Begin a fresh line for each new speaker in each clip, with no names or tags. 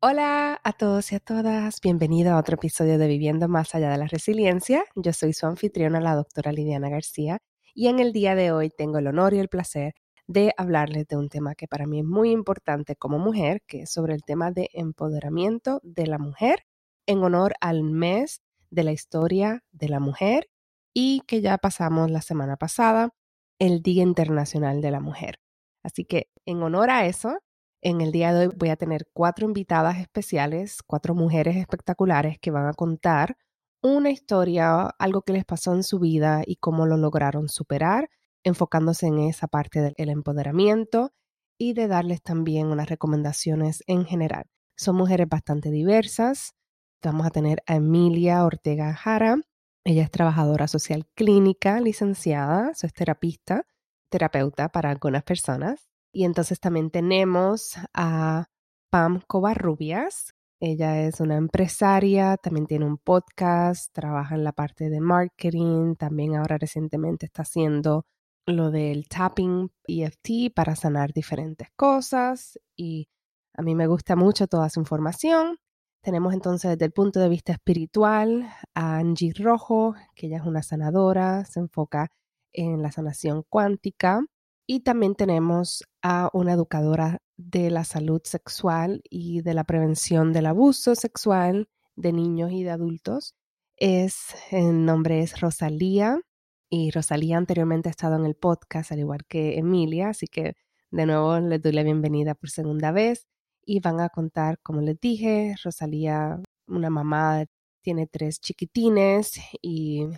Hola a todos y a todas, bienvenido a otro episodio de Viviendo más allá de la resiliencia. Yo soy su anfitriona, la doctora Lidiana García, y en el día de hoy tengo el honor y el placer de hablarles de un tema que para mí es muy importante como mujer, que es sobre el tema de empoderamiento de la mujer en honor al mes de la historia de la mujer y que ya pasamos la semana pasada, el Día Internacional de la Mujer. Así que en honor a eso, en el día de hoy voy a tener cuatro invitadas especiales, cuatro mujeres espectaculares que van a contar una historia, algo que les pasó en su vida y cómo lo lograron superar, enfocándose en esa parte del empoderamiento y de darles también unas recomendaciones en general. Son mujeres bastante diversas. Vamos a tener a Emilia Ortega Jara. Ella es trabajadora social clínica, licenciada, es terapista, terapeuta para algunas personas. Y entonces también tenemos a Pam Covarrubias. Ella es una empresaria, también tiene un podcast, trabaja en la parte de marketing, también ahora recientemente está haciendo lo del tapping EFT para sanar diferentes cosas y a mí me gusta mucho toda su información. Tenemos entonces desde el punto de vista espiritual a Angie Rojo, que ella es una sanadora, se enfoca en la sanación cuántica. Y también tenemos a una educadora de la salud sexual y de la prevención del abuso sexual de niños y de adultos. Es, el nombre es Rosalía y Rosalía anteriormente ha estado en el podcast al igual que Emilia, así que de nuevo les doy la bienvenida por segunda vez y van a contar, como les dije, Rosalía, una mamá, tiene tres chiquitines y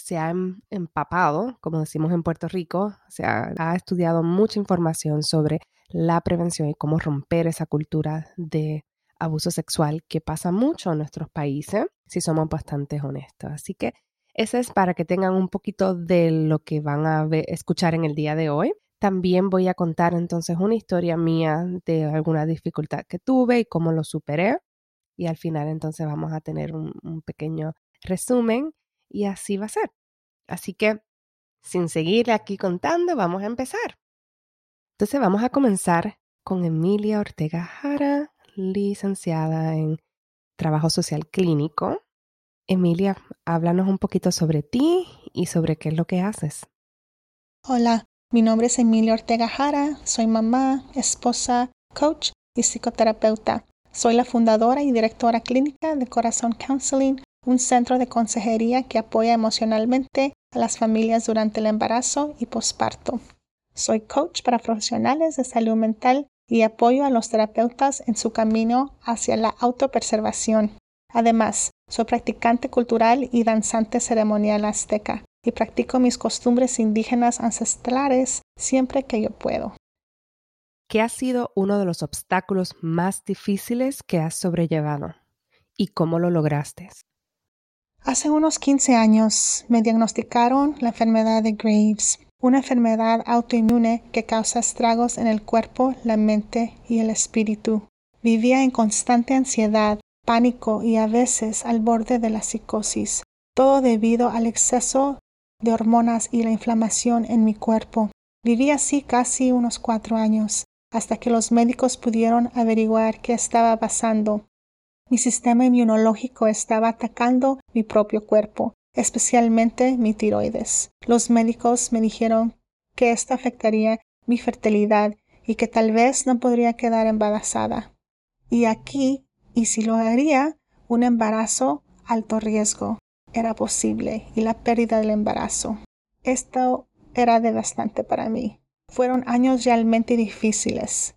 se ha em, empapado, como decimos en Puerto Rico, se ha, estudiado mucha información sobre la prevención y cómo romper esa cultura de abuso sexual que pasa mucho en nuestros países, si somos bastante honestos. Así que ese es para que tengan un poquito de lo que van a escuchar en el día de hoy. También voy a contar entonces una historia mía de alguna dificultad que tuve y cómo lo superé. Y al final entonces vamos a tener un pequeño resumen y así va a ser. Así que, sin seguir aquí contando, vamos a empezar. Entonces vamos a comenzar con Emilia Ortega Jara, licenciada en Trabajo Social Clínico. Emilia, háblanos un poquito sobre ti y sobre qué es lo que haces.
Hola, mi nombre es Emilia Ortega Jara, soy mamá, esposa, coach y psicoterapeuta. Soy la fundadora y directora clínica de Corazón Counseling, un centro de consejería que apoya emocionalmente a las familias durante el embarazo y posparto. Soy coach para profesionales de salud mental y apoyo a los terapeutas en su camino hacia la autopreservación. Además, soy practicante cultural y danzante ceremonial azteca y practico mis costumbres indígenas ancestrales siempre que yo puedo.
¿Qué ha sido uno de los obstáculos más difíciles que has sobrellevado y cómo lo lograste?
Hace unos 15 años me diagnosticaron la enfermedad de Graves, una enfermedad autoinmune que causa estragos en el cuerpo, la mente y el espíritu. Vivía en constante ansiedad, pánico y a veces al borde de la psicosis, todo debido al exceso de hormonas y la inflamación en mi cuerpo. Viví así casi unos cuatro años, hasta que los médicos pudieron averiguar qué estaba pasando mi sistema inmunológico estaba atacando mi propio cuerpo, especialmente mi tiroides. Los médicos me dijeron que esto afectaría mi fertilidad y que tal vez no podría quedar embarazada. Y aquí, y si lo haría, un embarazo alto riesgo era posible y la pérdida del embarazo. Esto era devastante para mí. Fueron años realmente difíciles.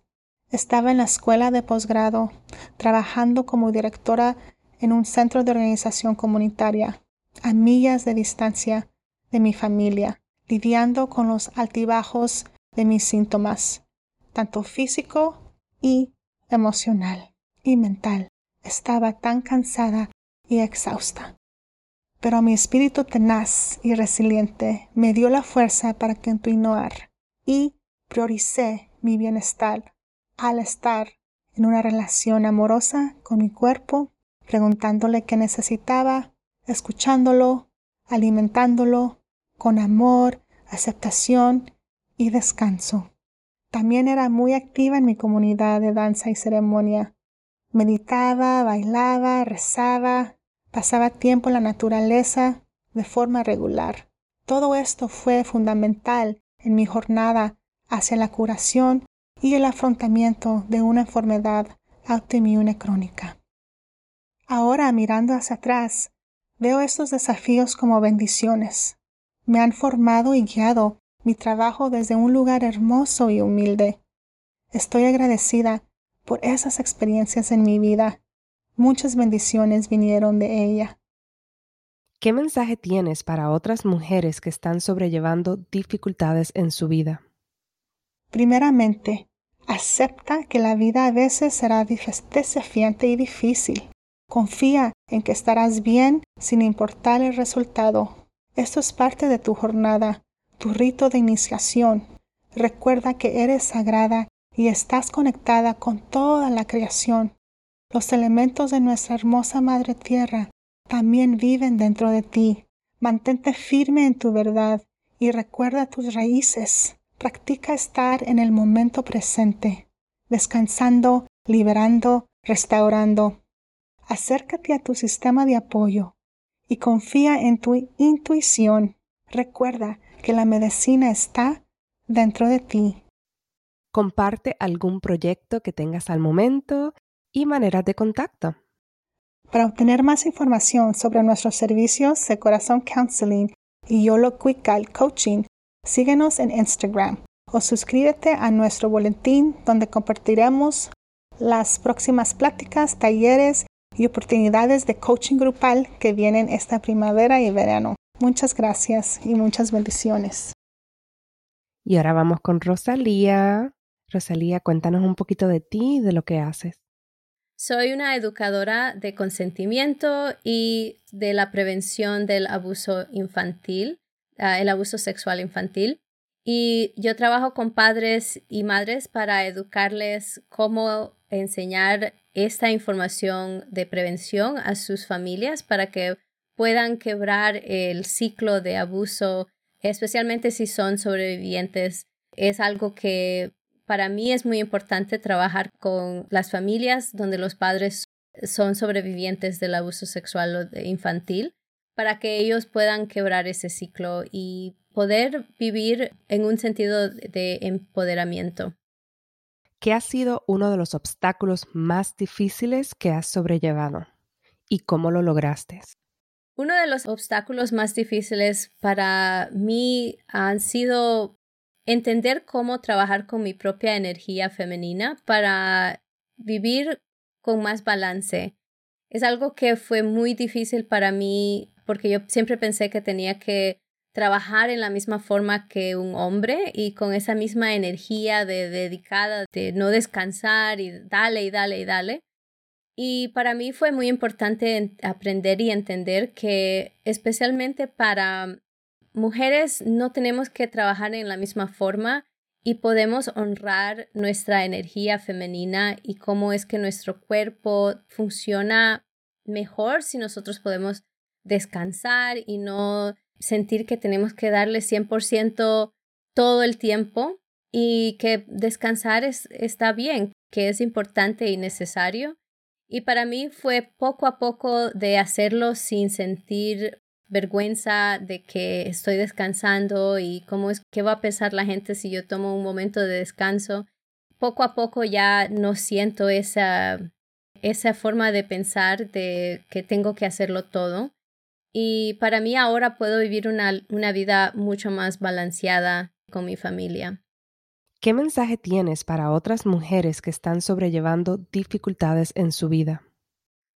Estaba en la escuela de posgrado, trabajando como directora en un centro de organización comunitaria, a millas de distancia de mi familia, lidiando con los altibajos de mis síntomas, tanto físico y emocional y mental. Estaba tan cansada y exhausta. Pero mi espíritu tenaz y resiliente me dio la fuerza para continuar y prioricé mi bienestar al estar en una relación amorosa con mi cuerpo, preguntándole qué necesitaba, escuchándolo, alimentándolo con amor, aceptación y descanso. También era muy activa en mi comunidad de danza y ceremonia. Meditaba, bailaba, rezaba, pasaba tiempo en la naturaleza de forma regular. Todo esto fue fundamental en mi jornada hacia la curación y el afrontamiento de una enfermedad autoinmune crónica. Ahora, mirando hacia atrás, veo estos desafíos como bendiciones. Me han formado y guiado mi trabajo desde un lugar hermoso y humilde. Estoy agradecida por esas experiencias en mi vida. Muchas bendiciones vinieron de ella.
¿Qué mensaje tienes para otras mujeres que están sobrellevando dificultades en su vida?
Primeramente, acepta que la vida a veces será desafiante y difícil. Confía en que estarás bien sin importar el resultado. Esto es parte de tu jornada tu rito de iniciación. Recuerda que eres sagrada y estás conectada con toda la creación. Los elementos de nuestra hermosa Madre Tierra también viven dentro de ti. Mantente firme en tu verdad y recuerda tus raíces. Practica estar en el momento presente, descansando, liberando, restaurando. Acércate a tu sistema de apoyo y confía en tu intuición. Recuerda que la medicina está dentro de ti.
Comparte algún proyecto que tengas al momento y maneras de contacto.
Para obtener más información sobre nuestros servicios de Corazón Counseling y Yolo Quickal Coaching, síguenos en Instagram o suscríbete a nuestro boletín donde compartiremos las próximas pláticas, talleres y oportunidades de coaching grupal que vienen esta primavera y verano. Muchas gracias y muchas bendiciones.
Y ahora vamos con Rosalía. Rosalía, cuéntanos un poquito de ti y de lo que haces.
Soy una educadora de consentimiento y de la prevención del abuso infantil, ah, el abuso sexual infantil. Y yo trabajo con padres y madres para educarles cómo enseñar esta información de prevención a sus familias para que puedan quebrar el ciclo de abuso, especialmente si son sobrevivientes. Es algo que para mí es muy importante trabajar con las familias donde los padres son sobrevivientes del abuso sexual infantil para que ellos puedan quebrar ese ciclo y poder vivir en un sentido de empoderamiento.
¿Qué ha sido uno de los obstáculos más difíciles que has sobrellevado y cómo lo lograste?
Uno de los obstáculos más difíciles para mí han sido entender cómo trabajar con mi propia energía femenina para vivir con más balance. Es algo que fue muy difícil para mí porque yo siempre pensé que tenía que trabajar en la misma forma que un hombre y con esa misma energía de dedicada, de no descansar y dale y dale y dale. Y para mí fue muy importante aprender y entender que especialmente para mujeres no tenemos que trabajar en la misma forma y podemos honrar nuestra energía femenina y cómo es que nuestro cuerpo funciona mejor si nosotros podemos descansar y no sentir que tenemos que darle 100% todo el tiempo y que descansar es, está bien, que es importante y necesario y para mí fue poco a poco de hacerlo sin sentir vergüenza de que estoy descansando y cómo es que va a pensar la gente si yo tomo un momento de descanso. Poco a poco ya no siento esa, esa forma de pensar de que tengo que hacerlo todo. Y para mí ahora puedo vivir una, una vida mucho más balanceada con mi familia.
¿Qué mensaje tienes para otras mujeres que están sobrellevando dificultades en su vida?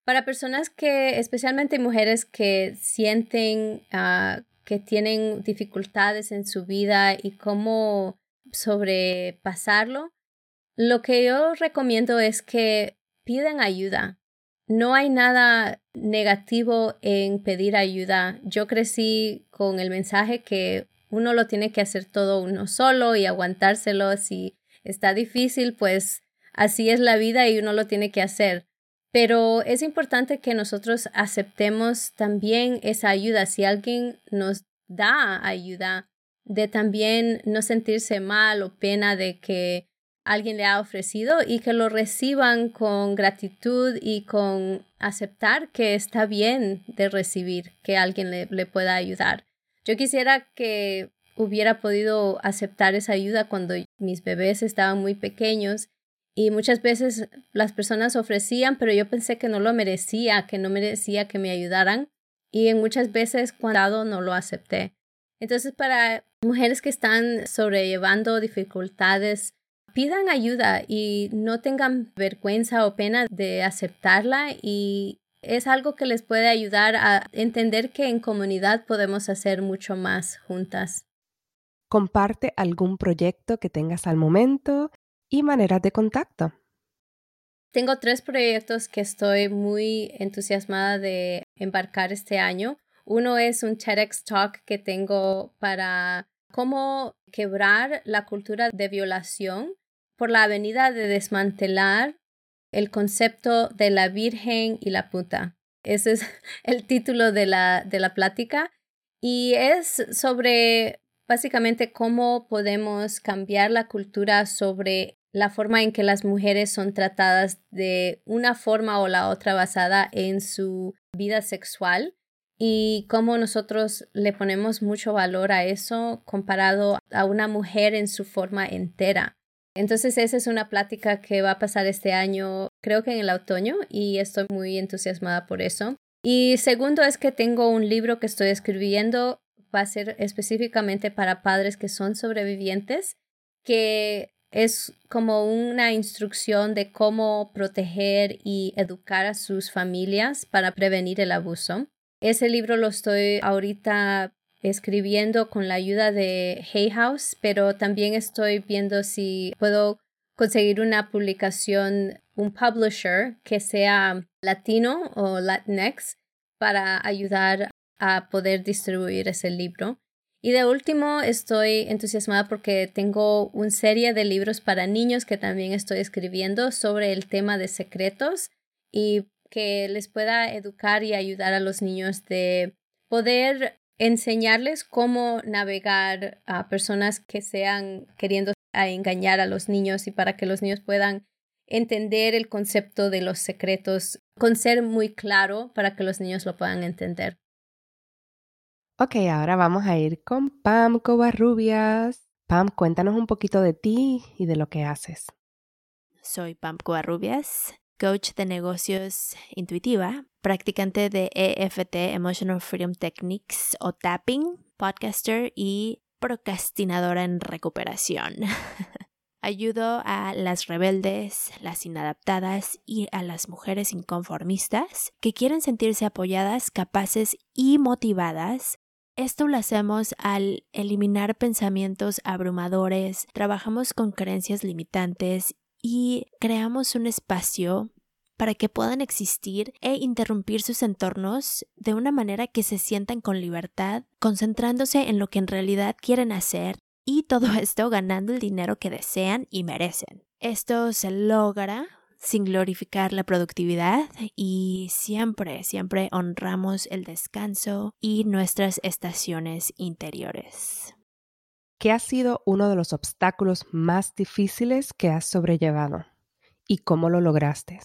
Para personas que, especialmente mujeres que sienten ah, que tienen dificultades en su vida y cómo sobrepasarlo, lo que yo recomiendo es que pidan ayuda. No hay nada negativo en pedir ayuda. Yo crecí con el mensaje que uno lo tiene que hacer todo uno solo y aguantárselo. Si está difícil, pues así es la vida y uno lo tiene que hacer. Pero es importante que nosotros aceptemos también esa ayuda. Si alguien nos da ayuda, de también no sentirse mal o pena de que alguien le ha ofrecido y que lo reciban con gratitud y con aceptar que está bien de recibir que alguien le, le pueda ayudar. Yo quisiera que hubiera podido aceptar esa ayuda cuando mis bebés estaban muy pequeños y muchas veces las personas ofrecían, pero yo pensé que no lo merecía, que no merecía que me ayudaran y en muchas veces cuando no lo acepté. Entonces, para mujeres que están sobrellevando dificultades, pidan ayuda y no tengan vergüenza o pena de aceptarla y es algo que les puede ayudar a entender que en comunidad podemos hacer mucho más juntas.
Comparte algún proyecto que tengas al momento y maneras de contacto.
Tengo tres proyectos que estoy muy entusiasmada de embarcar este año. Uno es un TEDx Talk que tengo para cómo quebrar la cultura de violación por la avenida de desmantelar el concepto de la Virgen y la puta. Ese es el título de la, de la plática y es sobre básicamente cómo podemos cambiar la cultura sobre la forma en que las mujeres son tratadas de una forma o la otra basada en su vida sexual y cómo nosotros le ponemos mucho valor a eso comparado a una mujer en su forma entera. Entonces esa es una plática que va a pasar este año, creo que en el otoño, y estoy muy entusiasmada por eso. Y segundo es que tengo un libro que estoy escribiendo, va a ser específicamente para padres que son sobrevivientes, que es como una instrucción de cómo proteger y educar a sus familias para prevenir el abuso. Ese libro lo estoy ahorita escribiendo con la ayuda de Hay House, pero también estoy viendo si puedo conseguir una publicación, un publisher que sea latino o Latinx para ayudar a poder distribuir ese libro. Y de último, estoy entusiasmada porque tengo una serie de libros para niños que también estoy escribiendo sobre el tema de secretos y que les pueda educar y ayudar a los niños de poder enseñarles cómo navegar a personas que sean queriendo engañar a los niños y para que los niños puedan entender el concepto de los secretos con ser muy claro para que los niños lo puedan entender.
Ok, ahora vamos a ir con Pam Covarrubias. Pam, cuéntanos un poquito de ti y de lo que haces.
Soy Pam Covarrubias coach de negocios intuitiva, practicante de EFT, Emotional Freedom Techniques o tapping, podcaster y procrastinadora en recuperación. Ayudo a las rebeldes, las inadaptadas y a las mujeres inconformistas que quieren sentirse apoyadas, capaces y motivadas esto lo hacemos al eliminar pensamientos abrumadores, trabajamos con creencias limitantes y creamos un espacio para que puedan existir e interrumpir sus entornos de una manera que se sientan con libertad, concentrándose en lo que en realidad quieren hacer y todo esto ganando el dinero que desean y merecen. Esto se logra sin glorificar la productividad y siempre, siempre honramos el descanso y nuestras estaciones interiores.
¿Qué ha sido uno de los obstáculos más difíciles que has sobrellevado? ¿Y cómo lo lograste?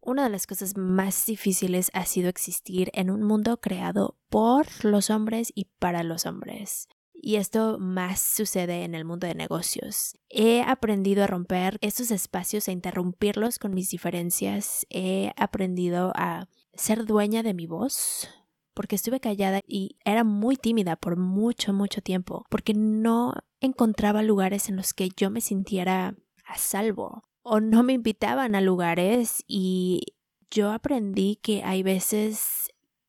Una de las cosas más difíciles ha sido existir en un mundo creado por los hombres y para los hombres. Y esto más sucede en el mundo de negocios. He aprendido a romper estos espacios, a interrumpirlos con mis diferencias. He aprendido a ser dueña de mi voz, porque estuve callada y era muy tímida por mucho, mucho tiempo, porque no encontraba lugares en los que yo me sintiera a salvo o no me invitaban a lugares y yo aprendí que hay veces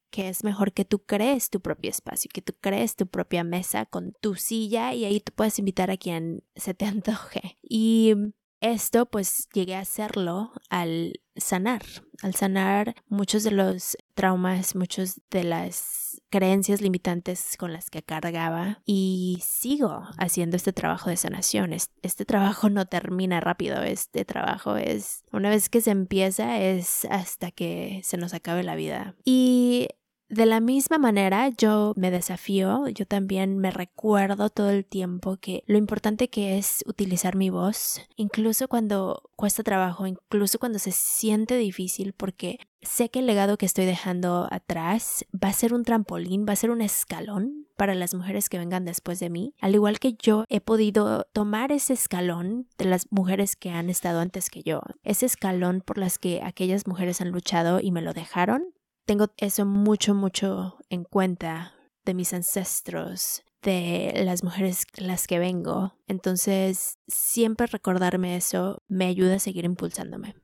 que es mejor que tú crees tu propio espacio, que tú crees tu propia mesa con tu silla y ahí tú puedes invitar a quien se te antoje. Y esto pues llegué a hacerlo al sanar, al sanar muchos de los traumas, muchos de las creencias limitantes con las que cargaba y sigo haciendo este trabajo de sanación. Este trabajo no termina rápido, este trabajo es, una vez que se empieza es hasta que se nos acabe la vida. Y de la misma manera, yo me desafío, yo también me recuerdo todo el tiempo que lo importante que es utilizar mi voz, incluso cuando cuesta trabajo, incluso cuando se siente difícil, porque sé que el legado que estoy dejando atrás va a ser un trampolín, va a ser un escalón para las mujeres que vengan después de mí, al igual que yo he podido tomar ese escalón de las mujeres que han estado antes que yo, ese escalón por las que aquellas mujeres han luchado y me lo dejaron, tengo eso mucho, mucho en cuenta de mis ancestros, de las mujeres las que vengo. Entonces, siempre recordarme eso me ayuda a seguir impulsándome.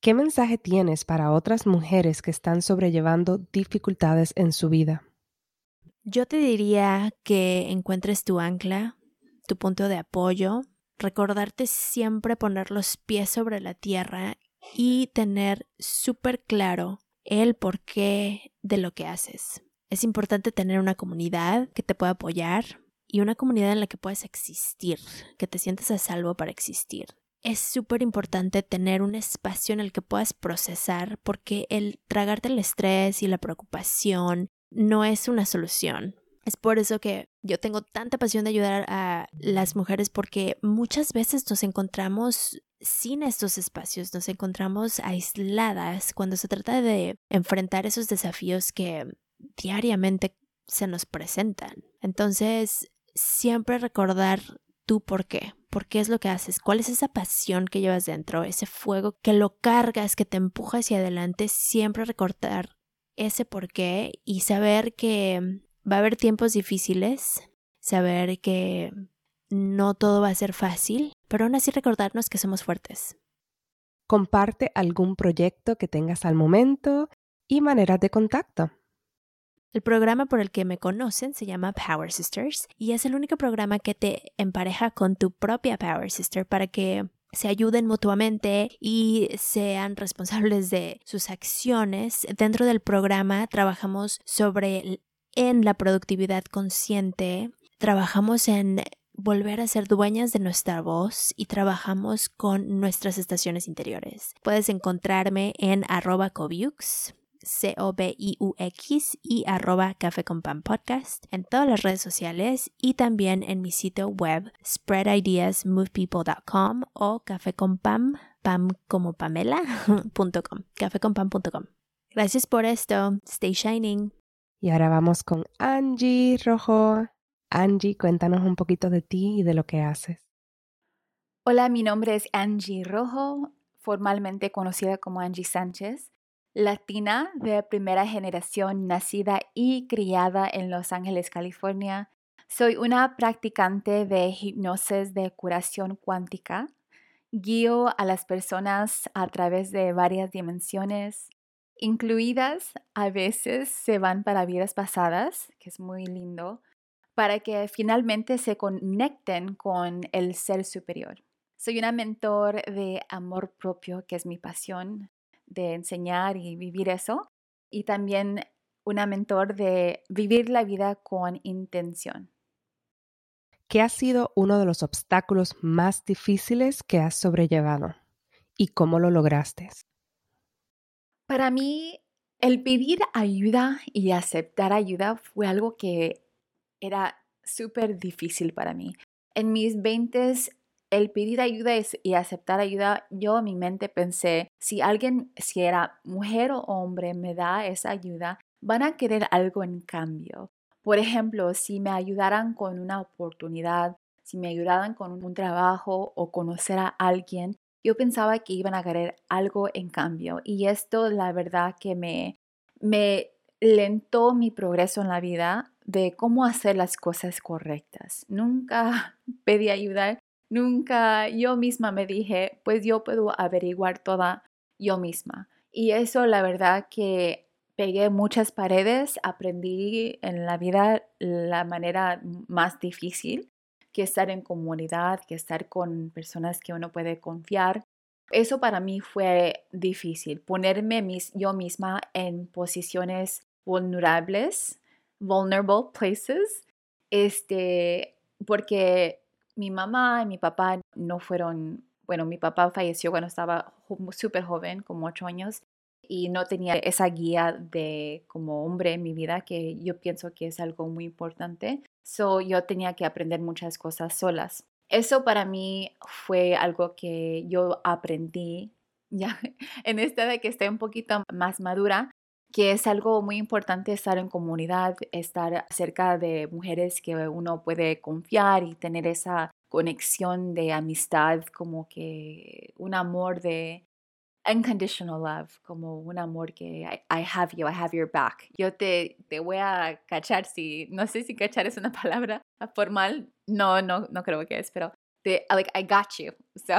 ¿Qué mensaje tienes para otras mujeres que están sobrellevando dificultades en su vida?
Yo te diría que encuentres tu ancla, tu punto de apoyo, recordarte siempre poner los pies sobre la tierra y tener súper claro el porqué de lo que haces. Es importante tener una comunidad que te pueda apoyar y una comunidad en la que puedas existir, que te sientes a salvo para existir. Es súper importante tener un espacio en el que puedas procesar porque el tragarte el estrés y la preocupación no es una solución. Es por eso que yo tengo tanta pasión de ayudar a las mujeres porque muchas veces nos encontramos sin estos espacios, nos encontramos aisladas cuando se trata de enfrentar esos desafíos que diariamente se nos presentan. Entonces, siempre recordar tú por qué, por qué es lo que haces, cuál es esa pasión que llevas dentro, ese fuego que lo cargas, que te empuja hacia adelante, siempre recordar ese por qué y saber que va a haber tiempos difíciles, saber que no todo va a ser fácil, pero aún así recordarnos que somos fuertes.
Comparte algún proyecto que tengas al momento y maneras de contacto.
El programa por el que me conocen se llama Power Sisters y es el único programa que te empareja con tu propia Power Sister para que se ayuden mutuamente y sean responsables de sus acciones. Dentro del programa trabajamos sobre en la productividad consciente, trabajamos en volver a ser dueñas de nuestra voz y trabajamos con nuestras estaciones interiores. Puedes encontrarme en arroba cobiux, C-O-B-I-U-X y arroba café con pan podcast en todas las redes sociales y también en mi sitio web spreadideasmovepeople.com o café con pam, pam como pamela.com. Gracias por esto. Stay shining.
Y ahora vamos con Angie Rojo. Angie, cuéntanos un poquito de ti y de lo que haces.
Hola, mi nombre es Angie Rojo, formalmente conocida como Angie Sánchez, latina de primera generación, nacida y criada en Los Ángeles, California. Soy una practicante de hipnosis de curación cuántica. Guío a las personas a través de varias dimensiones, incluidas a veces se van para vidas pasadas, que es muy lindo, para que finalmente se conecten con el ser superior. Soy una mentor de amor propio, que es mi pasión, de enseñar y vivir eso, y también una mentor de vivir la vida con intención.
¿Qué ha sido uno de los obstáculos más difíciles que has sobrellevado y cómo lo lograste?
Para mí, el pedir ayuda y aceptar ayuda fue algo que era súper difícil para mí. En mis 20 el pedir ayuda y aceptar ayuda, yo en mi mente pensé, si alguien, si era mujer o hombre, me da esa ayuda, van a querer algo en cambio. Por ejemplo, si me ayudaran con una oportunidad, si me ayudaran con un trabajo o conocer a alguien, yo pensaba que iban a querer algo en cambio y esto la verdad que me, me lentó mi progreso en la vida de cómo hacer las cosas correctas. Nunca pedí ayuda, nunca yo misma me dije, pues yo puedo averiguar toda yo misma. Y eso la verdad que pegué muchas paredes, aprendí en la vida la manera más difícil que estar en comunidad, que estar con personas que uno puede confiar. Eso para mí fue difícil, ponerme mis, yo misma en posiciones vulnerables, vulnerable places, este, porque mi mamá y mi papá no fueron, bueno, mi papá falleció cuando estaba súper joven, como ocho años, y no tenía esa guía de como hombre en mi vida que yo pienso que es algo muy importante. So yo tenía que aprender muchas cosas solas. Eso para mí fue algo que yo aprendí ya en esta de que estoy un poquito más madura, que es algo muy importante estar en comunidad, estar cerca de mujeres que uno puede confiar y tener esa conexión de amistad, como que un amor de unconditional love, como un amor que I, have you, I have your back. Yo te, te voy a cachar si, no sé si cachar es una palabra formal, no, no, no creo que es, pero te, like, I got you. So,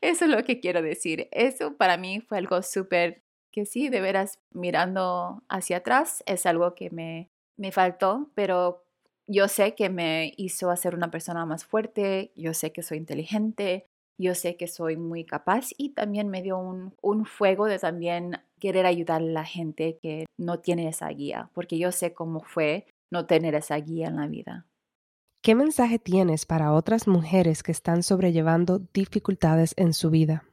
eso es lo que quiero decir. Eso para mí fue algo súper que sí, de veras, mirando hacia atrás, es algo que me, me faltó, pero yo sé que me hizo hacer una persona más fuerte, yo sé que soy inteligente, yo sé que soy muy capaz y también me dio un, un fuego de también querer ayudar a la gente que no tiene esa guía, porque yo sé cómo fue no tener esa guía en la vida.
¿Qué mensaje tienes para otras mujeres que están sobrellevando dificultades en su vida?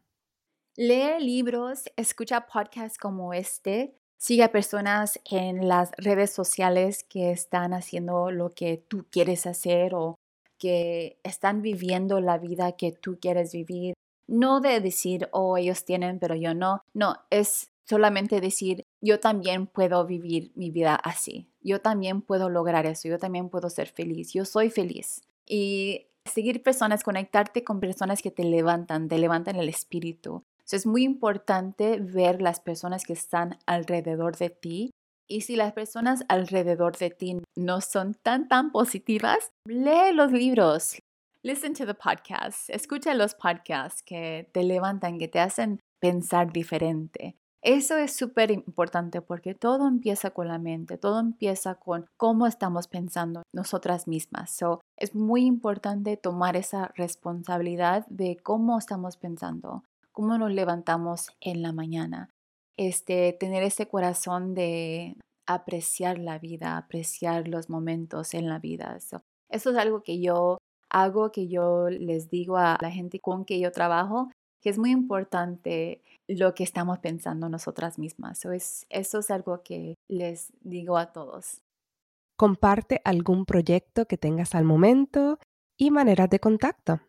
Lee libros, escucha podcasts como este, sigue a personas en las redes sociales que están haciendo lo que tú quieres hacer o que están viviendo la vida que tú quieres vivir. No de decir, oh, ellos tienen, pero yo no. No, es solamente decir, yo también puedo vivir mi vida así. Yo también puedo lograr eso. Yo también puedo ser feliz. Yo soy feliz. Y seguir personas, conectarte con personas que te levantan, te levantan el espíritu. Es muy importante ver las personas que están alrededor de ti y si las personas alrededor de ti no son tan, tan positivas, lee los libros, listen to the podcasts, escucha los podcasts que te levantan, que te hacen pensar diferente. Eso es súper importante porque todo empieza con la mente, todo empieza con cómo estamos pensando nosotras mismas. So, es muy importante tomar esa responsabilidad de cómo estamos pensando, cómo nos levantamos en la mañana este, tener ese corazón de apreciar la vida, apreciar los momentos en la vida. eso es algo que yo hago, que yo les digo a la gente con que yo trabajo, que es muy importante lo que estamos pensando nosotras mismas. es, eso es algo que les digo a todos.
Comparte algún proyecto que tengas al momento y maneras de contacto.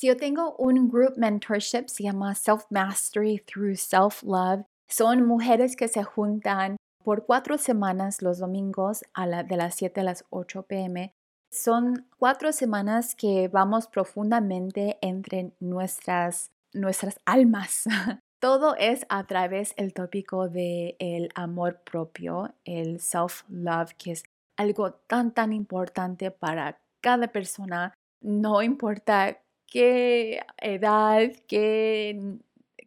Si yo tengo un group mentorship, se llama Self Mastery Through Self Love son mujeres que se juntan por cuatro semanas los domingos a de las 7 a las 8 pm. Son cuatro semanas que vamos profundamente entre nuestras, nuestras almas. Todo es a través del tópico del el amor propio, el self-love, que es algo tan, tan importante para cada persona, no importa qué edad, qué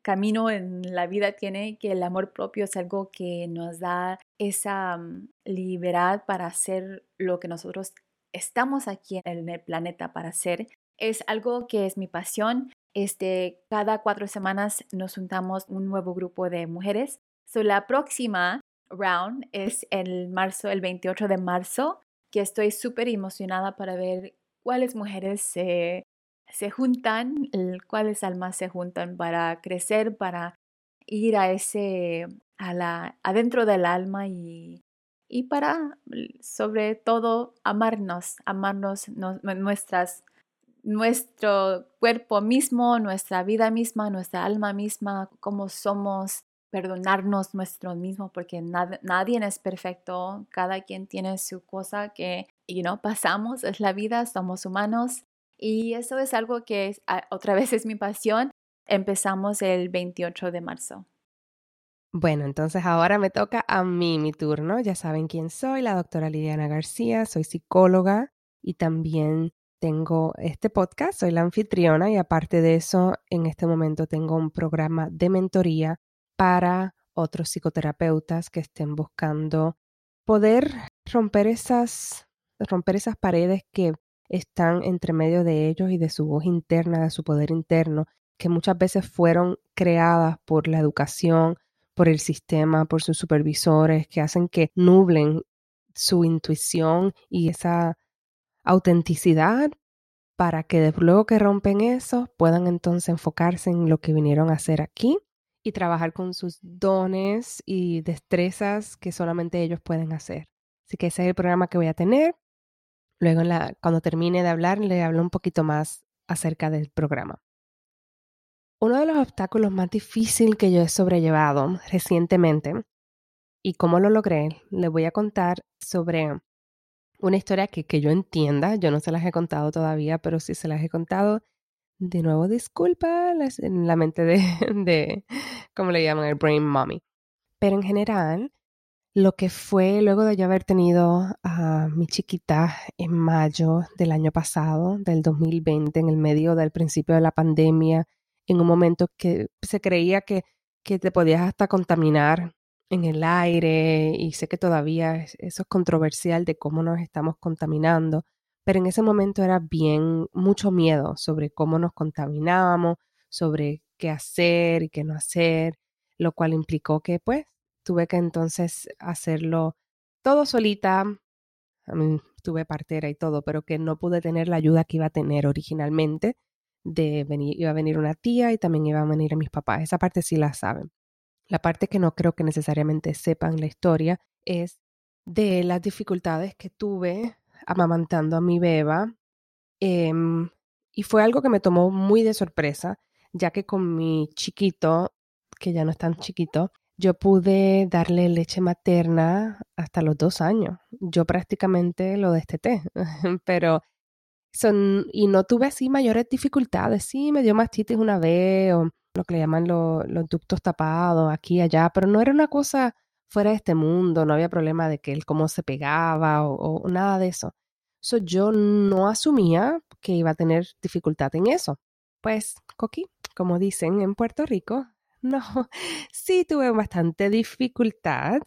camino en la vida tiene que el amor propio es algo que nos da esa mm, libertad para hacer lo que nosotros estamos aquí en el planeta para hacer. Es algo que es mi pasión. Este, cada cuatro semanas nos juntamos un nuevo grupo de mujeres. So, la próxima round es el marzo, el 28 de marzo, que estoy súper emocionada para ver cuáles mujeres se se juntan, cuáles almas se juntan para crecer, para ir a ese, a la, adentro del alma y, y para, sobre todo, amarnos, amarnos nuestras, nuestro cuerpo mismo, nuestra vida misma, nuestra alma misma, cómo somos, perdonarnos nuestros mismos, porque nadie es perfecto, cada quien tiene su cosa que, y no pasamos, es la vida, somos humanos y eso es algo que ah, otra vez es mi pasión. Empezamos el 28 de marzo.
Bueno, entonces ahora me toca a mí mi turno. Ya saben quién soy, la doctora Liliana García, soy psicóloga y también tengo este podcast, soy la anfitriona y aparte de eso, en este momento tengo un programa de mentoría para otros psicoterapeutas que estén buscando poder romper esas, romper esas paredes que están entre medio de ellos y de su voz interna, de su poder interno, que muchas veces fueron creadas por la educación, por el sistema, por sus supervisores, que hacen que nublen su intuición y esa autenticidad para que luego que rompen eso puedan entonces enfocarse en lo que vinieron a hacer aquí y trabajar con sus dones y destrezas que solamente ellos pueden hacer. Así que ese es el programa que voy a tener. Luego, cuando termine de hablar, le hablo un poquito más acerca del programa. Uno de los obstáculos más difíciles que yo he sobrellevado recientemente y cómo lo logré, le voy a contar sobre una historia que, que yo entienda. Yo no se las he contado todavía, pero sí se las he contado. De nuevo, disculpa en la mente de, de, ¿cómo le llaman? El brain mommy. Pero en general, lo que fue luego de yo haber tenido a mi chiquita en mayo del año pasado, del 2020, en el medio del principio de la pandemia, en un momento que se creía que, que te podías hasta contaminar en el aire y sé que todavía eso es controversial de cómo nos estamos contaminando, pero en ese momento era bien mucho miedo sobre cómo nos contaminamos, sobre qué hacer y qué no hacer, lo cual implicó que pues tuve que entonces hacerlo todo solita. A mí, tuve partera y todo, pero que no pude tener la ayuda que iba a tener originalmente iba a venir una tía y también iban a venir mis papás. Esa parte sí la saben. La parte que no creo que necesariamente sepan la historia es de las dificultades que tuve amamantando a mi beba. Em, y fue algo que me tomó muy de sorpresa, ya que con mi chiquito, que ya no es tan chiquito, yo pude darle leche materna hasta los dos años. Yo prácticamente lo desteté, pero son, y no tuve así mayores dificultades. Sí, me dio mastitis una vez o lo que le llaman los ductos tapados aquí y allá, pero no era una cosa fuera de este mundo, no había problema de que él cómo se pegaba o, nada de eso. So, yo no asumía que iba a tener dificultad en eso. Pues, Coqui, como dicen en Puerto Rico, no, sí tuve bastante dificultad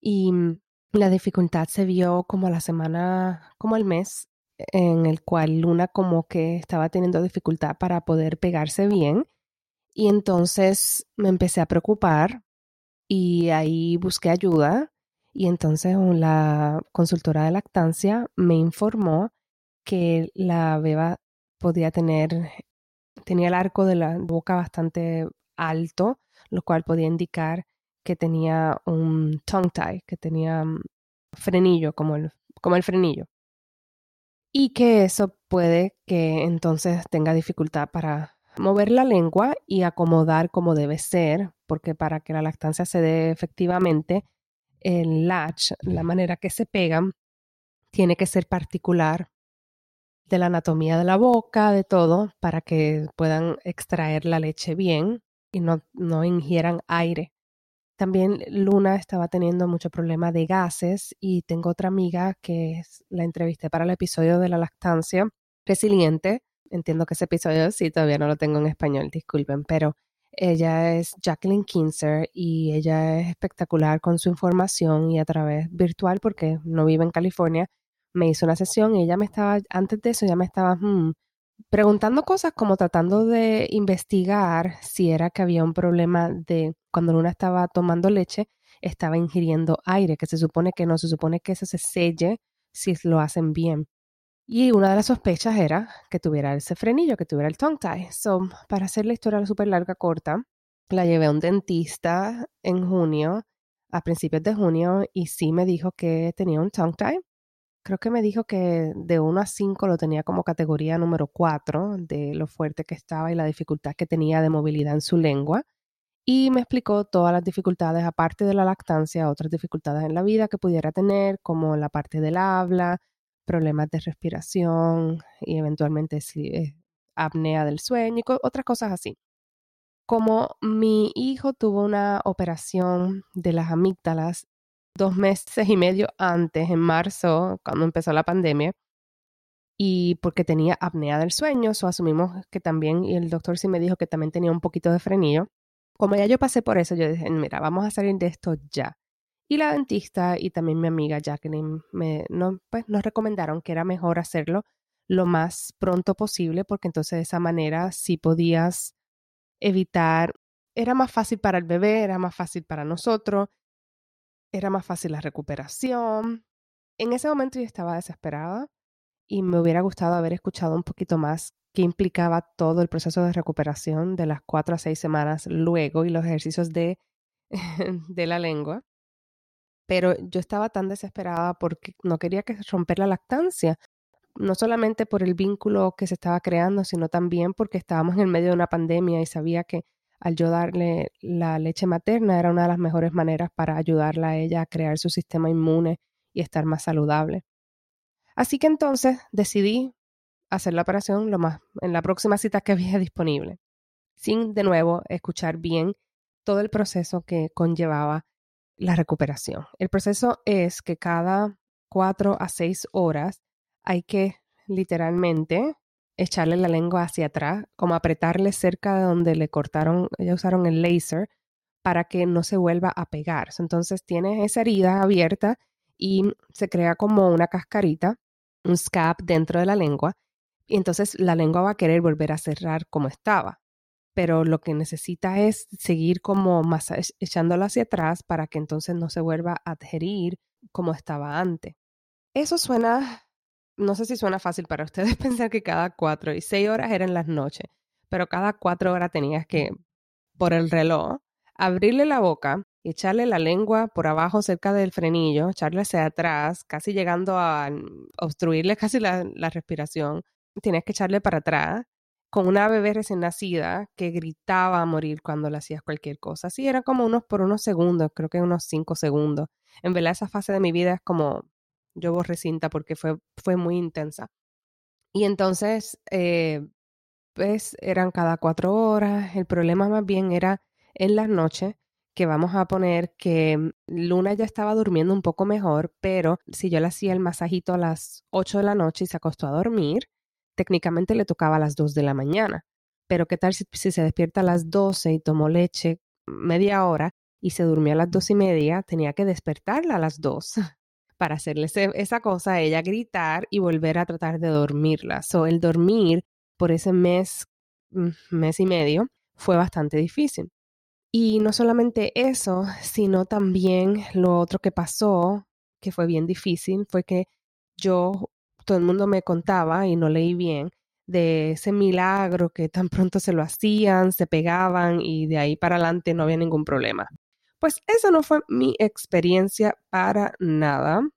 y la dificultad se vio como la semana, como al mes, en el cual Luna como que estaba teniendo dificultad para poder pegarse bien y entonces me empecé a preocupar y ahí busqué ayuda y entonces la consultora de lactancia me informó que la beba podía tener, tenía el arco de la boca bastante alto, lo cual podía indicar que tenía un tongue tie, que tenía mm, frenillo, como el, como el frenillo. Y que eso puede que entonces tenga dificultad para mover la lengua y acomodar como debe ser, porque para que la lactancia se dé efectivamente, el latch, la manera que se pegan, tiene que ser particular de la anatomía de la boca, de todo, para que puedan extraer la leche bien y no, no ingieran aire. También Luna estaba teniendo mucho problema de gases y tengo otra amiga que la entrevisté para el episodio de la lactancia resiliente entiendo que ese episodio sí todavía no lo tengo en español, disculpen, pero ella es Jacqueline Kinzer y ella es espectacular con su información y a través virtual porque no vive en California, me hizo una sesión y ella me estaba, antes de eso ya me estaba hmm, preguntando cosas como tratando de investigar si era que había un problema de cuando Luna estaba tomando leche, estaba ingiriendo aire, que se supone que no, se supone que eso se selle si lo hacen bien. Y una de las sospechas era que tuviera ese frenillo, que tuviera el tongue tie. So, para hacer la historia súper larga, corta, la llevé a un dentista en junio, a principios de junio, y sí me dijo que tenía un tongue tie. Creo que me dijo que de 1 a 5 lo tenía como categoría número 4 de lo fuerte que estaba y la dificultad que tenía de movilidad en su lengua. Y me explicó todas las dificultades, aparte de la lactancia, otras dificultades en la vida que pudiera tener, como la parte del habla, problemas de respiración y eventualmente si apnea del sueño y otras cosas así. Como mi hijo tuvo una operación de las amígdalas dos meses y medio antes, en marzo, cuando empezó la pandemia, y porque tenía apnea del sueño, so asumimos que también, y el doctor sí me dijo que también tenía un poquito de frenillo, como ya yo pasé por eso, yo dije, mira, vamos a salir de esto ya. Y la dentista y también mi amiga Jacqueline me, no, pues, nos recomendaron que era mejor hacerlo lo más pronto posible porque entonces de esa manera sí podías evitar, era más fácil para el bebé, era más fácil para nosotros, era más fácil la recuperación. En ese momento yo estaba desesperada y me hubiera gustado haber escuchado un poquito más qué implicaba todo el proceso de recuperación de las cuatro a seis semanas luego y los ejercicios de, de la lengua. Pero yo estaba tan desesperada porque no quería que romper la lactancia, no solamente por el vínculo que se estaba creando, sino también porque estábamos en el medio de una pandemia y sabía que al yo darle la leche materna era una de las mejores maneras para ayudarla a ella a crear su sistema inmune y estar más saludable. Así que entonces decidí hacer la operación lo más en la próxima cita que había disponible, sin de nuevo escuchar bien todo el proceso que conllevaba la recuperación. El proceso es que cada cuatro a seis horas hay que literalmente echarle la lengua hacia atrás, como apretarle cerca de donde le cortaron, ya usaron el láser para que no se vuelva a pegar. Entonces tiene esa herida abierta y se crea como una cascarita, un scab dentro de la lengua y entonces la lengua va a querer volver a cerrar como estaba. Pero lo que necesita es seguir como más echándolo hacia atrás para que entonces no se vuelva a adherir como estaba antes. Eso suena, no sé si suena fácil para ustedes pensar que cada cuatro y seis horas eran las noches, pero cada cuatro horas tenías que, por el reloj, abrirle la boca y echarle la lengua por abajo cerca del frenillo, echarle hacia atrás, casi llegando a obstruirle casi la respiración, tienes que echarle para atrás con una bebé recién nacida que gritaba a morir cuando le hacías cualquier cosa. Así era como unos por unos segundos, creo que unos cinco segundos. En verdad esa fase de mi vida es como yo borré porque fue, fue muy intensa. Y entonces, eh, pues eran cada cuatro horas. El problema más bien era en las noches que vamos a poner que Luna ya estaba durmiendo un poco mejor, pero si yo le hacía el masajito a las 8 de la noche y se acostó a dormir, técnicamente le tocaba a las 2 de la mañana. Pero ¿qué tal si, se despierta a las 12 y tomó leche media hora y se durmió a las dos y media? Tenía que despertarla a las 2 para hacerle esa cosa, ella gritar y volver a tratar de dormirla. So, el dormir por ese mes, mm, mes y medio, fue bastante difícil. Y no solamente eso, sino también lo otro que pasó, que fue bien difícil, fue que yo todo el mundo me contaba, y no leí bien, de ese milagro que tan pronto se lo hacían, se pegaban y de ahí para adelante no había ningún problema. Pues esa no fue mi experiencia para nada.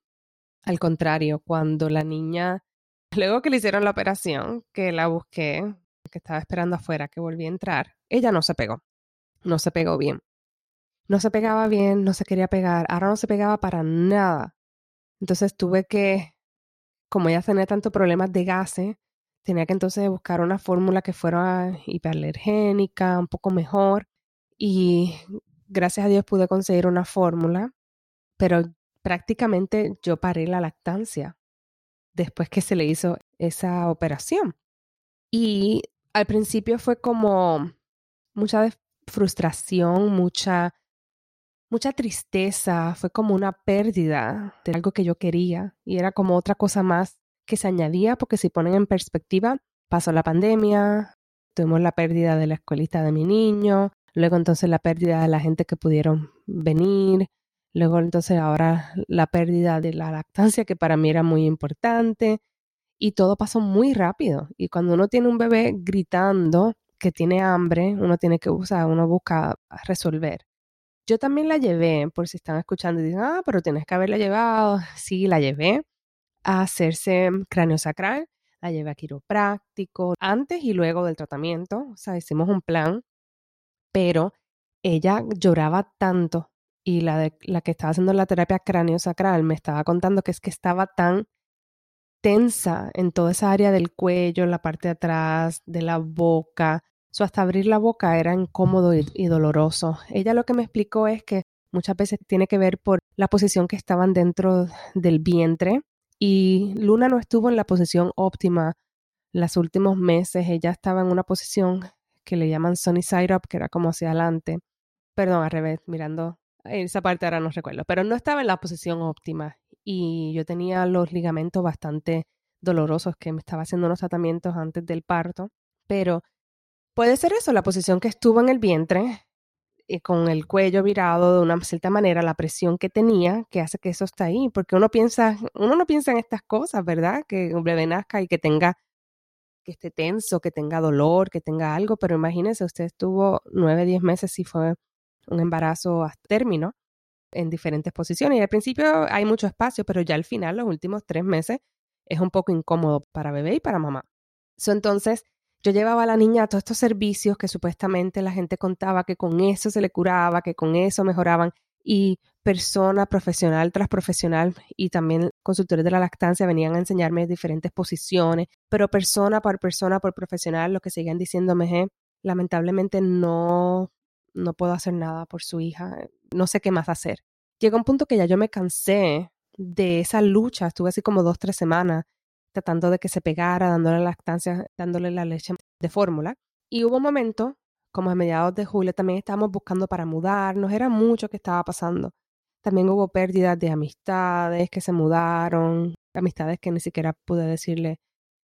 Al contrario, cuando la niña, luego que le hicieron la operación, que la busqué, que estaba esperando afuera, que volví a entrar, ella no se pegó, no se pegó bien. No se pegaba bien, no se quería pegar, ahora no se pegaba para nada. Entonces tuve que como ella tenía tantos problemas de gases, tenía que entonces buscar una fórmula que fuera hiperalergénica, un poco mejor. Y gracias a Dios pude conseguir una fórmula, pero prácticamente yo paré la lactancia después que se le hizo esa operación. Y al principio fue como mucha frustración, mucha mucha tristeza, fue como una pérdida de algo que yo quería y era como otra cosa más que se añadía porque si ponen en perspectiva, pasó la pandemia, tuvimos la pérdida de la escuelita de mi niño, luego entonces la pérdida de la gente que pudieron venir, luego entonces ahora la pérdida de la lactancia que para mí era muy importante y todo pasó muy rápido y cuando uno tiene un bebé gritando que tiene hambre, uno tiene que usar, uno busca resolver. Yo también la llevé, por si están escuchando y dicen, ah, pero tienes que haberla llevado. Sí, la llevé a hacerse cráneo sacral, la llevé a quiropráctico, antes y luego del tratamiento. O sea, hicimos un plan, pero ella lloraba tanto y la, de, la que estaba haciendo la terapia cráneo sacral me estaba contando que es que estaba tan tensa en toda esa área del cuello, la parte de atrás, de la boca, So, hasta abrir la boca era incómodo y, doloroso. Ella lo que me explicó es que muchas veces tiene que ver por la posición que estaban dentro del vientre y Luna no estuvo en la posición óptima los últimos meses. Ella estaba en una posición que le llaman sunny side up, que era como hacia adelante. perdón, al revés, mirando esa parte ahora no recuerdo, pero no estaba en la posición óptima y yo tenía los ligamentos bastante dolorosos que me estaba haciendo unos tratamientos antes del parto, pero puede ser eso, la posición que estuvo en el vientre, y eh, con el cuello virado de una cierta manera, la presión que tenía, que hace que eso esté ahí, porque uno piensa, uno no piensa en estas cosas, ¿verdad? Que un bebé nazca y que tenga, que esté tenso, que tenga dolor, que tenga algo, pero imagínese, usted estuvo nueve, diez meses y fue un embarazo a término en diferentes posiciones. Y al principio hay mucho espacio, pero ya al final, los últimos tres meses, es un poco incómodo para bebé y para mamá. entonces, yo llevaba a la niña a todos estos servicios que supuestamente la gente contaba que con eso se le curaba, que con eso mejoraban. Y persona profesional tras profesional y también consultores de la lactancia venían a enseñarme diferentes posiciones, pero persona por persona por profesional, lo que seguían diciéndome es, lamentablemente no, no puedo hacer nada por su hija, no sé qué más hacer. Llegó un punto que ya yo me cansé de esa lucha, estuve así como dos, tres semanas tratando de que se pegara, dándole lactancia, dándole la leche de fórmula. Y hubo un momento, como a mediados de julio, también estábamos buscando para mudarnos, era mucho que estaba pasando. También hubo pérdidas de amistades que se mudaron, amistades que ni siquiera pude decirle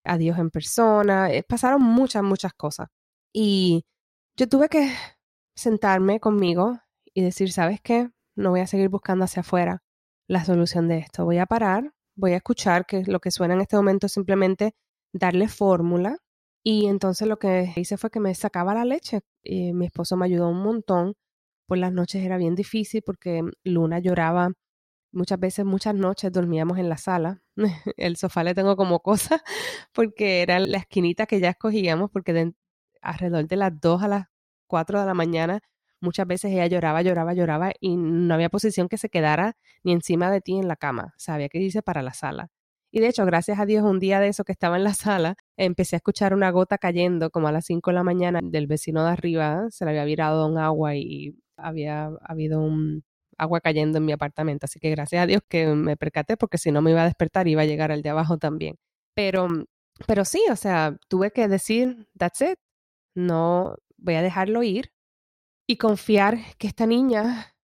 adiós en persona. Eh, pasaron muchas, muchas cosas. Y yo tuve que sentarme conmigo y decir, ¿sabes qué? No voy a seguir buscando hacia afuera la solución de esto. Voy a parar, voy a escuchar que lo que suena en este momento es simplemente darle fórmula. Y entonces lo que hice fue que me sacaba la leche. Y mi esposo me ayudó un montón. Por las noches era bien difícil porque Luna lloraba muchas veces, muchas noches dormíamos en la sala. El sofá le tengo como cosa porque era la esquinita que ya escogíamos porque alrededor de las 2 a las 4 de la mañana muchas veces ella lloraba, lloraba, lloraba y no había posición que se quedara ni encima de ti en la cama. O sea, había que irse para la sala. Y de hecho, gracias a Dios, un día de eso que estaba en la sala, empecé a escuchar una gota cayendo como a las 5 de la mañana del vecino de arriba. Se le había virado un agua y había habido un agua cayendo en mi apartamento. Así que gracias a Dios que me percaté porque si no me iba a despertar iba a llegar al de abajo también. Pero, pero sí, o sea, tuve que decir, that's it. No voy a dejarlo ir y confiar que esta niña,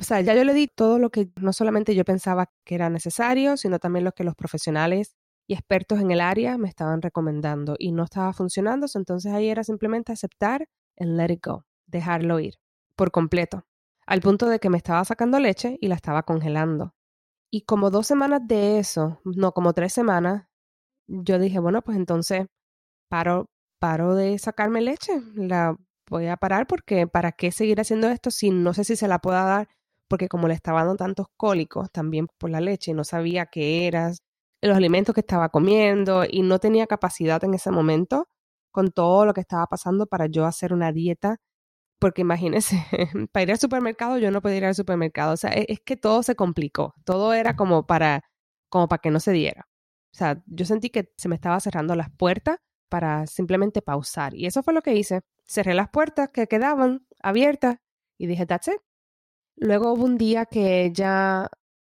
o sea, ya yo le di todo lo que no solamente yo pensaba que era necesario, sino también lo que los profesionales y expertos en el área me estaban recomendando y no estaba funcionando, entonces ahí era simplemente aceptar and let it go, dejarlo ir por completo, al punto de que me estaba sacando leche y la estaba congelando. Y como dos semanas de eso, no, como tres semanas, yo dije, bueno, pues entonces paro, paro de sacarme leche, la voy a parar porque ¿para qué seguir haciendo esto si no sé si se la pueda dar? Porque como le estaba dando tantos cólicos también por la leche no sabía qué eran los alimentos que estaba comiendo y no tenía capacidad en ese momento con todo lo que estaba pasando para yo hacer una dieta. Porque imagínense, para ir al supermercado yo no podía ir al supermercado. O sea, es, es que todo se complicó. Todo era como para, como para que no se diera. O sea, yo sentí que se me estaba cerrando las puertas para simplemente pausar. Y eso fue lo que hice cerré las puertas que quedaban abiertas y dije, that's it. Luego hubo un día que ella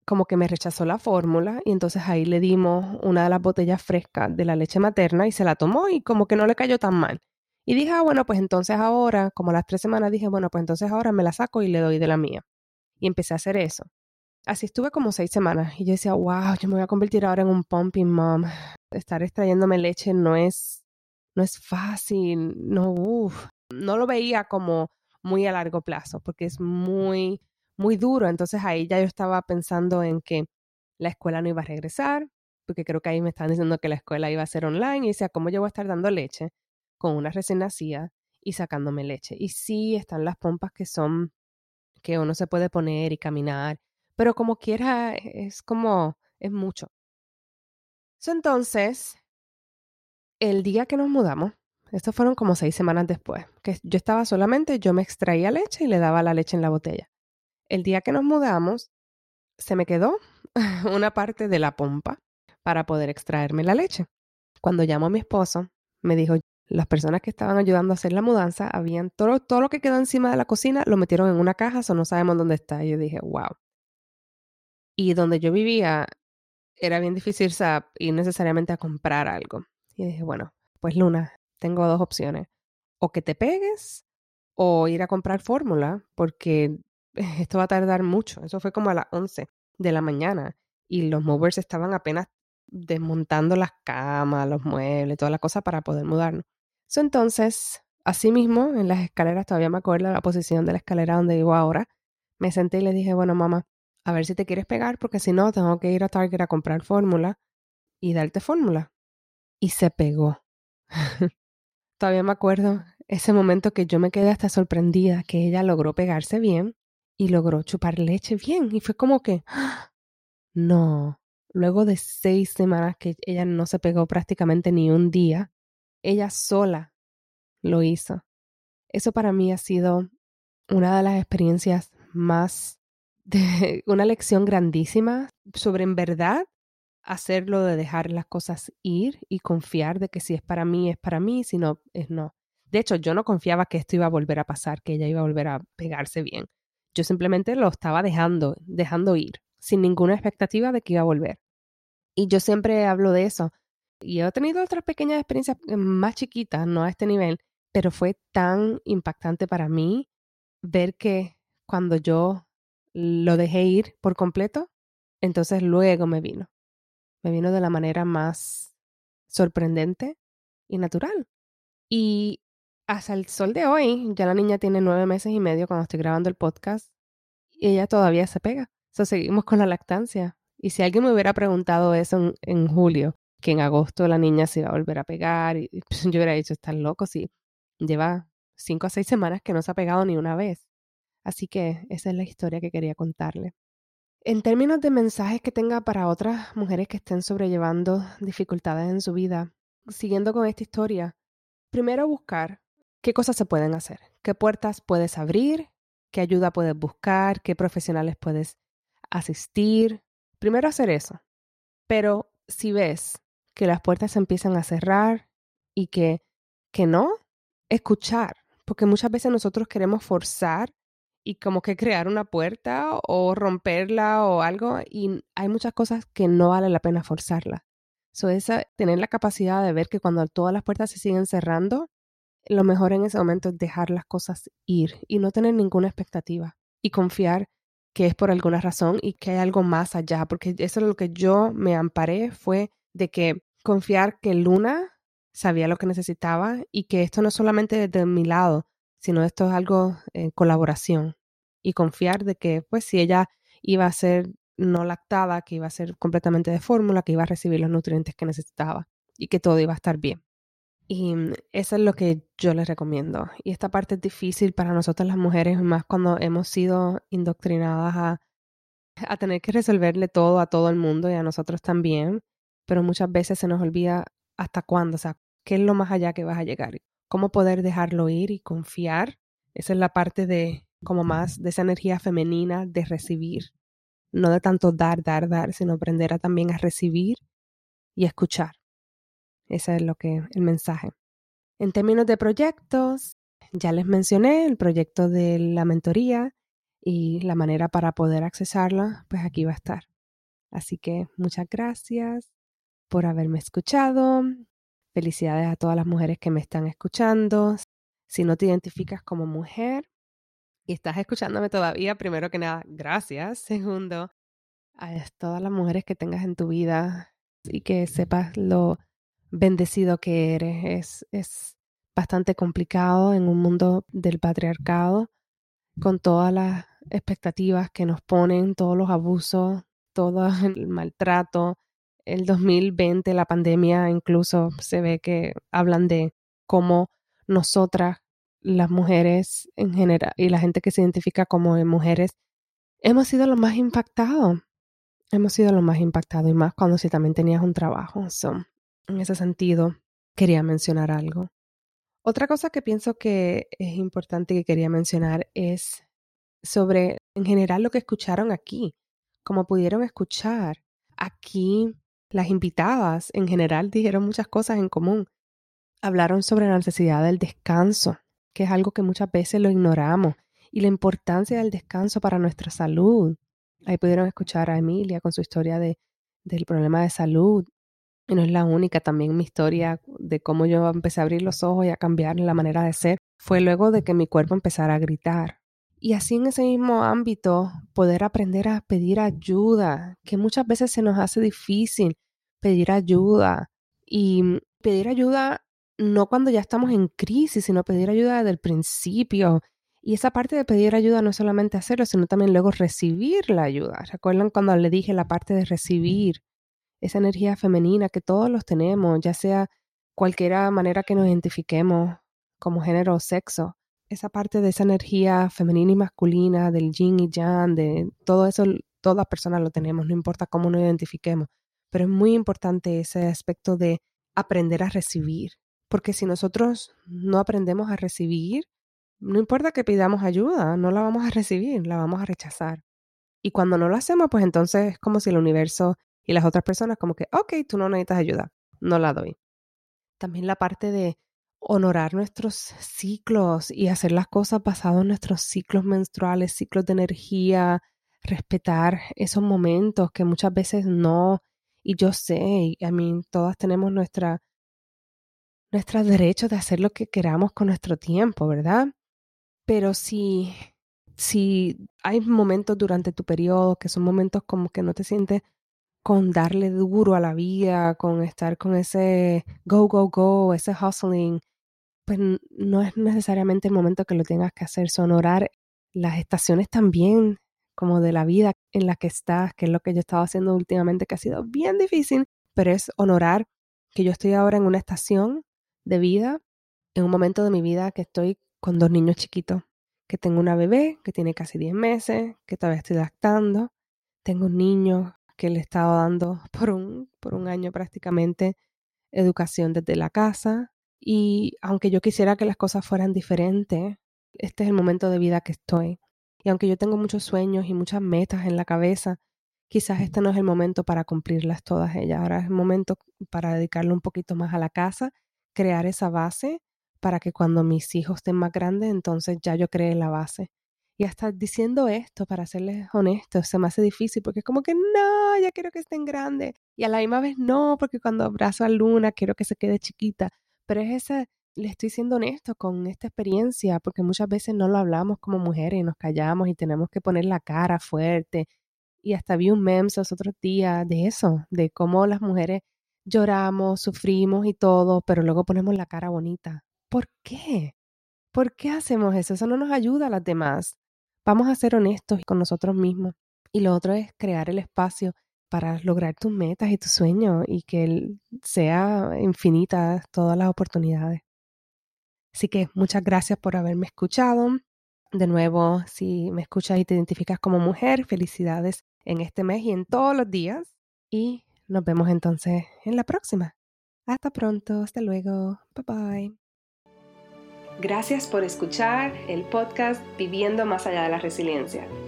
como que me rechazó la fórmula y entonces ahí le dimos una de las botellas frescas de la leche materna y se la tomó y como que no le cayó tan mal. Y dije, ah, bueno, pues entonces ahora, como las tres semanas, dije, bueno, pues entonces ahora me la saco y le doy de la mía. Y empecé a hacer eso. Así estuve como seis semanas y yo decía, wow, yo me voy a convertir ahora en un pumping mom. Estar extrayéndome leche no es no es fácil, no, no lo veía como muy a largo plazo, porque es muy, muy duro. Entonces ahí ya yo estaba pensando en que la escuela no iba a regresar, porque creo que ahí me estaban diciendo que la escuela iba a ser online y decía, ¿cómo yo voy a estar dando leche con una recién nacida y sacándome leche? Y sí, están las pompas que son, que uno se puede poner y caminar, pero como quiera, es como, es mucho. entonces, el día que nos mudamos, esto fueron como seis semanas después, que yo estaba solamente, yo me extraía leche y le daba la leche en la botella. El día que nos mudamos, se me quedó una parte de la pompa para poder extraerme la leche. Cuando llamó a mi esposo, me dijo, las personas que estaban ayudando a hacer la mudanza, habían todo, todo lo que quedó encima de la cocina, lo metieron en una caja, o no sabemos dónde está. Y yo dije, wow. Y donde yo vivía, era bien difícil ir necesariamente a comprar algo. Y dije, bueno, pues Luna, tengo dos opciones. O que te pegues o ir a comprar fórmula porque esto va a tardar mucho. Eso fue como a las 11 de la mañana y los movers estaban apenas desmontando las camas, los muebles, todas las cosas para poder mudarnos. So, entonces, así mismo, en las escaleras, todavía me acuerdo la posición de la escalera donde vivo ahora, me senté y le dije, bueno, mamá, a ver si te quieres pegar, porque si no, tengo que ir a Target a comprar fórmula y darte fórmula. Y se pegó. todavía me acuerdo ese momento que yo me quedé hasta sorprendida que ella logró pegarse bien y logró chupar leche bien. Y fue como que, no, luego de seis semanas que ella no se pegó prácticamente ni un día, ella sola lo hizo. Eso para mí ha sido una de las experiencias más de una lección grandísima sobre en verdad hacerlo de dejar las cosas ir y confiar de que si es para mí es para mí, si no es no. De hecho, yo no confiaba que esto iba a volver a pasar, que ella iba a volver a pegarse bien. Yo simplemente lo estaba dejando, dejando ir, sin ninguna expectativa de que iba a volver. Y yo siempre hablo de eso. Y he tenido otras pequeñas experiencias eh, más chiquitas, no a este nivel, pero fue tan impactante para mí ver que cuando yo lo dejé ir por completo, entonces luego me vino. Me vino de la manera más sorprendente y natural. Y hasta el sol de hoy, ya la niña tiene nueve meses y medio cuando estoy grabando el podcast y ella todavía se pega. So, seguimos con la lactancia. Y si alguien me hubiera preguntado eso en, julio, que en agosto la niña se iba a volver a pegar, y, yo hubiera dicho, están loco, si lleva cinco a seis semanas que no se ha pegado ni una vez. Así que esa es la historia que quería contarle. En términos de mensajes que tenga para otras mujeres que estén sobrellevando dificultades en su vida, siguiendo con esta historia, primero buscar qué cosas se pueden hacer, qué puertas puedes abrir, qué ayuda puedes buscar, qué profesionales puedes asistir. Primero hacer eso. Pero si ves que las puertas se empiezan a cerrar y que, que no, escuchar, porque muchas veces nosotros queremos forzar y como que crear una puerta o romperla o algo y hay muchas cosas que no vale la pena forzarla. So, esa, tener la capacidad de ver que cuando todas las puertas se siguen cerrando, lo mejor en ese momento es dejar las cosas ir y no tener ninguna expectativa y confiar que es por alguna razón y que hay algo más allá, porque eso es lo que yo me amparé fue de que confiar que Luna sabía lo que necesitaba y que esto no es solamente desde mi lado, sino esto es algo en colaboración y confiar de que pues si ella iba a ser no lactada, que iba a ser completamente de fórmula, que iba a recibir los nutrientes que necesitaba y que todo iba a estar bien. Y mm, eso es lo que yo les recomiendo. Y esta parte es difícil para nosotras las mujeres, más cuando hemos sido indoctrinadas a, a tener que resolverle todo a todo el mundo y a nosotros también. Pero muchas veces se nos olvida hasta cuándo, o sea, qué es lo más allá que vas a llegar. Cómo poder dejarlo ir y confiar. Esa es la parte de, como más, de esa energía femenina de recibir. No de tanto dar, dar, dar, sino aprender a también a recibir y escuchar. Ese es lo que el mensaje. En términos de proyectos, ya les mencioné el proyecto de la mentoría y la manera para poder accesarla, pues aquí va a estar. Así que muchas gracias por haberme escuchado. Felicidades a todas las mujeres que me están escuchando. Si no te identificas como mujer y estás escuchándome todavía, primero que nada, gracias. Segundo, a todas las mujeres que tengas en tu vida y que sepas lo bendecido que eres. Es, es bastante complicado en un mundo del patriarcado, con todas las expectativas que nos ponen, todos los abusos, todo el maltrato. El 2020, la pandemia, incluso se ve que hablan de cómo nosotras, las mujeres en general, y la gente que se identifica como mujeres, hemos sido los más impactados. Hemos sido los más impactados y más cuando si también tenías un trabajo. So, en ese sentido, quería mencionar algo. Otra cosa que pienso que es importante que quería mencionar es sobre, en general, lo que escucharon aquí. Como pudieron escuchar, aquí las invitadas en general dijeron muchas cosas en común. Hablaron sobre la necesidad del descanso, que es algo que muchas veces lo ignoramos, y la importancia del descanso para nuestra salud. Ahí pudieron escuchar a Emilia con su historia de, del problema de salud y no es la única, también mi historia de cómo yo empecé a abrir los ojos y a cambiar la manera de ser fue luego de que mi cuerpo empezara a gritar. Y así en ese mismo ámbito, poder aprender a pedir ayuda, que muchas veces se nos hace difícil pedir ayuda. Y pedir ayuda no cuando ya estamos en crisis, sino pedir ayuda desde el principio. Y esa parte de pedir ayuda no es solamente hacerlo, sino también luego recibir la ayuda. ¿Recuerdan cuando le dije la parte de recibir? Esa energía femenina que todos los tenemos, ya sea cualquiera manera que nos identifiquemos como género o sexo. Esa parte de esa energía femenina y masculina, del yin y yang, de todo eso, todas personas lo tenemos, no importa cómo nos identifiquemos. Pero es muy importante ese aspecto de aprender a recibir, porque si nosotros no aprendemos a recibir, no importa que pidamos ayuda, no la vamos a recibir, la vamos a rechazar. Y cuando no lo hacemos, pues entonces es como si el universo y las otras personas como que, ok, tú no necesitas ayuda, no la doy. También la parte de honorar nuestros ciclos y hacer las cosas basadas en nuestros ciclos menstruales, ciclos de energía, respetar esos momentos que muchas veces no, y yo sé, a mí todas tenemos nuestra nuestro derecho de hacer lo que queramos con nuestro tiempo, ¿verdad? Pero si, si hay momentos durante tu periodo que son momentos como que no te sientes con darle duro a la vida, con estar con ese go, go, go, ese hustling, pues no es necesariamente el momento que lo tengas que hacer, sonorar las estaciones también como de la vida en la que estás, que es lo que yo he estado haciendo últimamente, que ha sido bien difícil, pero es honorar que yo estoy ahora en una estación de vida, en un momento de mi vida que estoy con dos niños chiquitos, que tengo una bebé que tiene casi 10 meses, que todavía estoy lactando, tengo un niño que le he estado dando por un, por un año prácticamente educación desde la casa y aunque yo quisiera que las cosas fueran diferentes, este es el momento de vida que estoy. Y aunque yo tengo muchos sueños y muchas metas en la cabeza, quizás este no es el momento para cumplirlas todas ellas. Ahora es el momento para dedicarle un poquito más a la casa crear esa base para que cuando mis hijos estén más grandes, entonces ya yo cree la base. Y hasta diciendo esto, para serles honestos, se me hace difícil porque es como que no, ya quiero que estén grandes. Y a la misma vez no, porque cuando abrazo a Luna quiero que se quede chiquita. Pero es esa, le estoy siendo honesto con esta experiencia, porque muchas veces no lo hablamos como mujeres y nos callamos y tenemos que poner la cara fuerte. Y hasta vi un meme los otros días de eso, de cómo las mujeres lloramos, sufrimos y todo, pero luego ponemos la cara bonita. ¿Por qué? ¿Por qué hacemos eso? Eso no nos ayuda a las demás. Vamos a ser honestos con nosotros mismos. Y lo otro es crear el espacio para lograr tus metas y tus sueños y que sea infinitas todas las oportunidades. Así que muchas gracias por haberme escuchado. De nuevo, si me escuchas y te identificas como mujer, felicidades en este mes y en todos los días. Y nos vemos entonces en la próxima. Hasta pronto, hasta luego, bye bye. Gracias por escuchar el podcast Viviendo más allá de la resiliencia.